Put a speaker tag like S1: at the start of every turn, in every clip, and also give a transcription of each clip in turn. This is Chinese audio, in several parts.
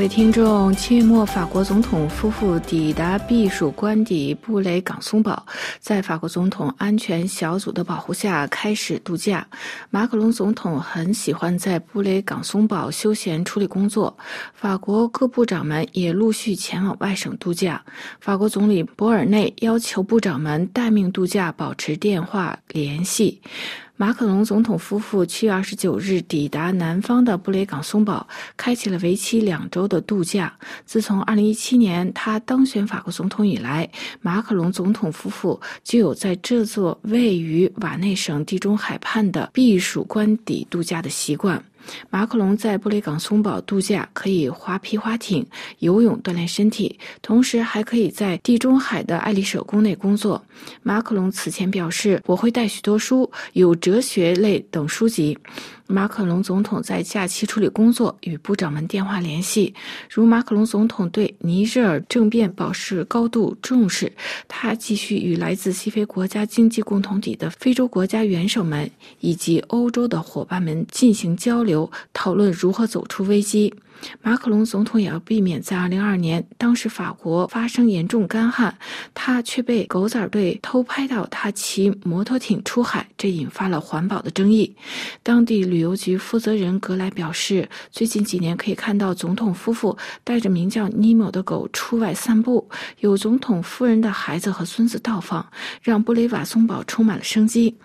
S1: 各位听众，七月末，法国总统夫妇抵达避暑官邸布雷港松堡，在法国总统安全小组的保护下开始度假。马克龙总统很喜欢在布雷港松堡休闲处理工作，法国各部长们也陆续前往外省度假。法国总理博尔内要求部长们待命度假，保持电话联系。马克龙总统夫妇七月二十九日抵达南方的布雷港松堡，开启了为期两周的度假。自从二零一七年他当选法国总统以来，马克龙总统夫妇就有在这座位于瓦内省地中海畔的避暑官邸度假的习惯。马克龙在布雷港松堡度假，可以划皮划艇、游泳锻炼身体，同时还可以在地中海的爱丽舍宫内工作。马克龙此前表示：“我会带许多书，有哲学类等书籍。”马克龙总统在假期处理工作，与部长们电话联系。如马克龙总统对尼日尔政变保持高度重视，他继续与来自西非国家经济共同体的非洲国家元首们以及欧洲的伙伴们进行交流，流讨论如何走出危机。马克龙总统也要避免在2022年，当时法国发生严重干旱，他却被狗仔队偷拍到他骑摩托艇出海，这引发了环保的争议。当地旅游局负责人格莱表示，最近几年可以看到总统夫妇带着名叫尼莫的狗出外散步，有总统夫人的孩子和孙子到访，让布雷瓦松堡充满了生机。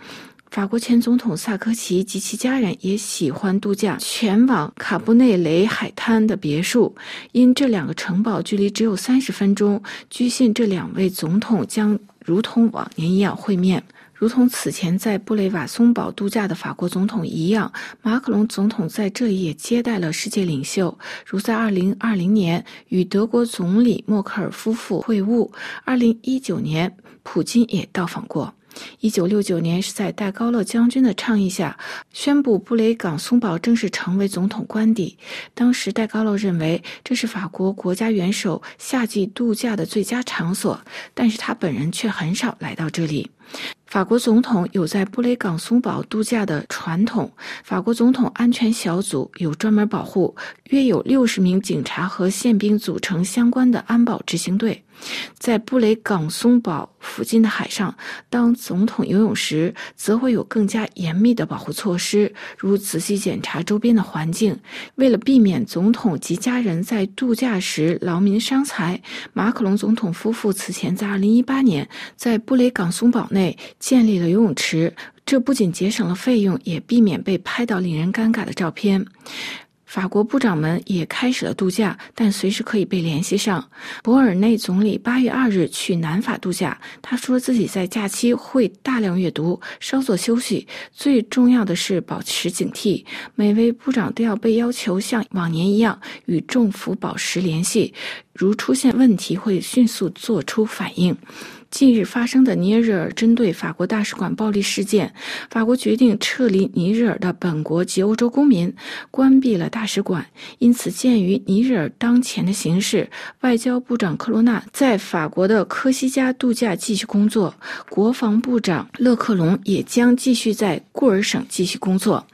S1: 法国前总统萨科齐及其家人也喜欢度假，前往卡布内雷海滩的别墅。因这两个城堡距离只有三十分钟，据信这两位总统将如同往年一样会面。如同此前在布雷瓦松堡度假的法国总统一样，马克龙总统在这里也接待了世界领袖，如在2020年与德国总理默克尔夫妇会晤，2019年普京也到访过。一九六九年是在戴高乐将军的倡议下，宣布布雷港松堡正式成为总统官邸。当时戴高乐认为这是法国国家元首夏季度假的最佳场所，但是他本人却很少来到这里。法国总统有在布雷港松堡度假的传统。法国总统安全小组有专门保护，约有六十名警察和宪兵组成相关的安保执行队。在布雷港松堡附近的海上，当总统游泳时，则会有更加严密的保护措施，如仔细检查周边的环境。为了避免总统及家人在度假时劳民伤财，马克龙总统夫妇此前在2018年在布雷港松堡内建立了游泳池，这不仅节省了费用，也避免被拍到令人尴尬的照片。法国部长们也开始了度假，但随时可以被联系上。博尔内总理八月二日去南法度假，他说自己在假期会大量阅读，稍作休息。最重要的是保持警惕。每位部长都要被要求像往年一样与政府保持联系，如出现问题会迅速做出反应。近日发生的尼日尔针对法国大使馆暴力事件，法国决定撤离尼日尔的本国及欧洲公民，关闭了大使馆。因此，鉴于尼日尔当前的形势，外交部长克罗纳在法国的科西嘉度假继续工作，国防部长勒克隆也将继续在库尔省继续工作。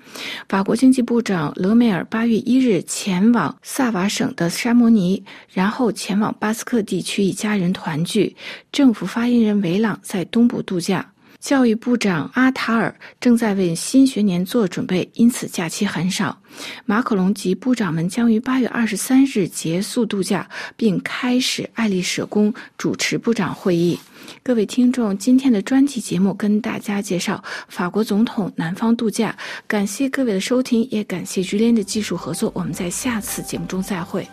S1: 法国经济部长勒梅尔八月一日前往萨瓦省的沙摩尼，然后前往巴斯克地区与家人团聚。政府发发言人维朗在东部度假。教育部长阿塔尔正在为新学年做准备，因此假期很少。马克龙及部长们将于八月二十三日结束度假，并开始爱丽舍宫主持部长会议。各位听众，今天的专题节目跟大家介绍法国总统南方度假。感谢各位的收听，也感谢居联的技术合作。我们在下次节目中再会。